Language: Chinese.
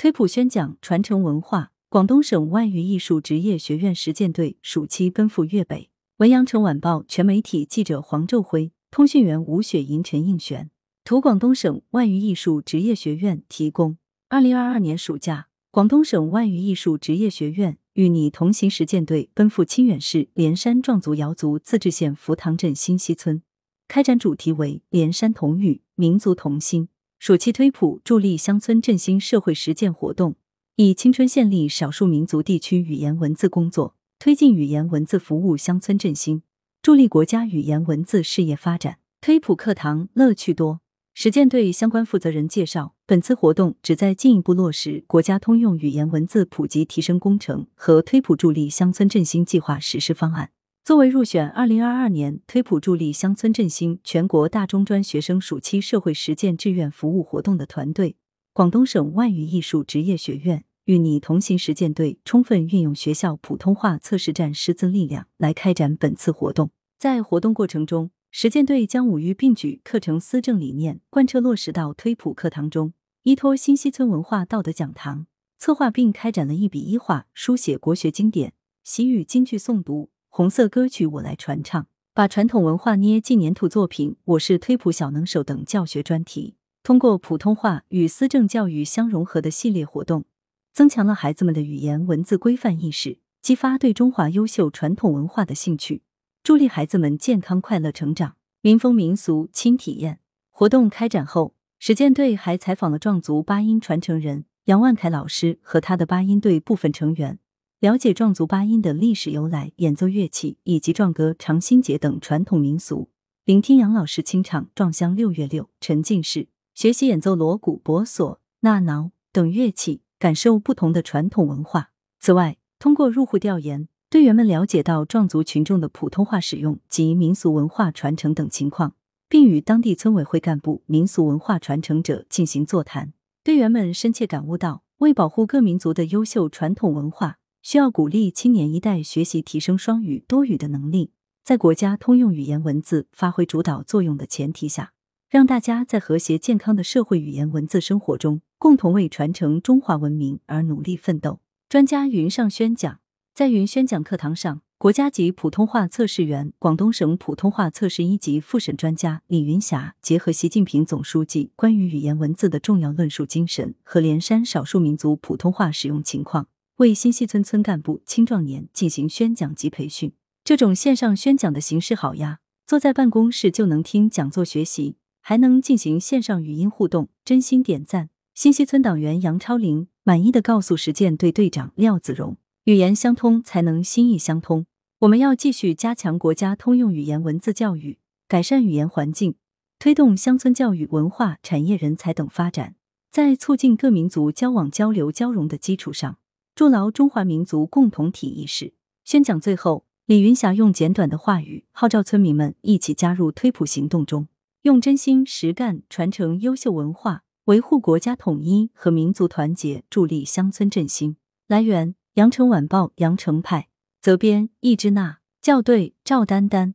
推普宣讲传承文化。广东省外语艺术职业学院实践队暑期奔赴粤北。文阳城晚报全媒体记者黄昼辉，通讯员吴雪莹、陈应璇。图广东省外语艺术职业学院提供。二零二二年暑假，广东省外语艺术职业学院与你同行实践队奔赴清远市连山壮族瑶族自治县福塘镇新溪村，开展主题为“连山同语，民族同心”暑期推普助力乡村振兴社会实践活动。以青春献力少数民族地区语言文字工作，推进语言文字服务乡村振兴，助力国家语言文字事业发展。推普课堂乐趣多。实践队相关负责人介绍，本次活动旨在进一步落实国家通用语言文字普及提升工程和推普助力乡村振兴计划实施方案。作为入选二零二二年推普助力乡村振兴全国大中专学生暑期社会实践志愿服务活动的团队，广东省外语艺术职业学院。与你同行实践队充分运用学校普通话测试站师资力量来开展本次活动。在活动过程中，实践队将五育并举课程思政理念贯彻落实到推普课堂中，依托新溪村文化道德讲堂，策划并开展了一笔一画书写国学经典、习语京剧诵读、红色歌曲我来传唱，把传统文化捏进粘土作品《我是推普小能手》等教学专题，通过普通话与思政教育相融合的系列活动。增强了孩子们的语言文字规范意识，激发对中华优秀传统文化的兴趣，助力孩子们健康快乐成长。民风民俗轻体验活动开展后，实践队还采访了壮族八音传承人杨万凯老师和他的八音队部分成员，了解壮族八音的历史由来、演奏乐器以及壮歌、长心节等传统民俗，聆听杨老师清唱《壮乡六月六》，沉浸式学习演奏锣鼓、拨唢、呐挠等乐器。感受不同的传统文化。此外，通过入户调研，队员们了解到壮族群众的普通话使用及民俗文化传承等情况，并与当地村委会干部、民俗文化传承者进行座谈。队员们深切感悟到，为保护各民族的优秀传统文化，需要鼓励青年一代学习提升双语多语的能力，在国家通用语言文字发挥主导作用的前提下。让大家在和谐健康的社会语言文字生活中，共同为传承中华文明而努力奋斗。专家云上宣讲，在云宣讲课堂上，国家级普通话测试员、广东省普通话测试一级复审专家李云霞，结合习近平总书记关于语言文字的重要论述精神和连山少数民族普通话使用情况，为新溪村村干部、青壮年进行宣讲及培训。这种线上宣讲的形式好呀，坐在办公室就能听讲座学习。还能进行线上语音互动，真心点赞。新溪村党员杨超林满意的告诉实践队队长廖子荣：“语言相通才能心意相通，我们要继续加强国家通用语言文字教育，改善语言环境，推动乡村教育、文化产业、人才等发展，在促进各民族交往交流交融的基础上，筑牢中华民族共同体意识。”宣讲最后，李云霞用简短的话语号召村民们一起加入推普行动中。用真心实干传承优秀文化，维护国家统一和民族团结，助力乡村振兴。来源：羊城晚报羊城派，责编：易之娜，校对：赵丹丹。